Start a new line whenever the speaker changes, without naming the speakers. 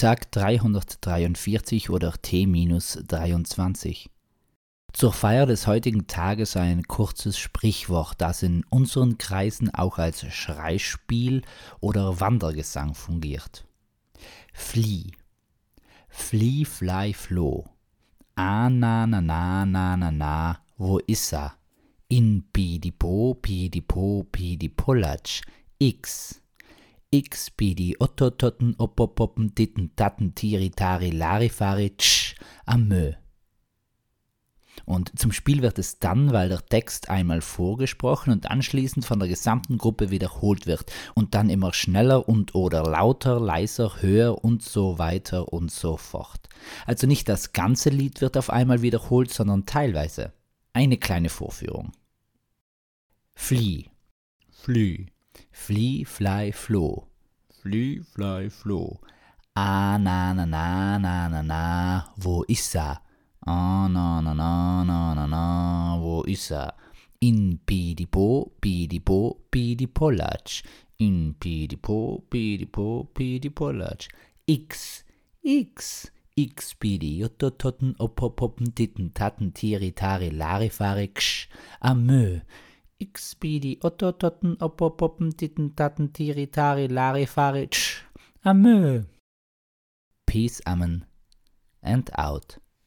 Tag 343 oder T-23. Zur Feier des heutigen Tages ein kurzes Sprichwort, das in unseren Kreisen auch als Schreispiel oder Wandergesang fungiert. Flieh. Flieh, fly, floh. Ah, na, na, na, na, na, na, wo ist er? In pidipo, pidipo, pidipollatsch. X. X, pidi, ottototten, oppopoppen, ditten, tatten, tiri, tari, larifari, tsch, amö. Und zum Spiel wird es dann, weil der Text einmal vorgesprochen und anschließend von der gesamten Gruppe wiederholt wird und dann immer schneller und oder lauter, leiser, höher und so weiter und so fort. Also nicht das ganze Lied wird auf einmal wiederholt, sondern teilweise. Eine kleine Vorführung. Flieh. Flieh. Flieh, fly, floh. Flieh, fly, floh. Ah, na, na, na, na, na, na, wo ist er? Ah, na, na, na, na, na, na, wo ist er? In Pidipo, Pidipo, Pidipollatsch. In Pidipo, Pidipo, Pidipollatsch. X, X, X, Pidi, Jottototten, Oppopoppen, Titten, Tatten, Tiri, Tari, Larifari, Ksch, Amö. X, Pidi, Ottototten, Oppopoppen, Titten, Tatten, Tiri, Tari, Larifari, Ksch, Amö. Peace, Amen, and out.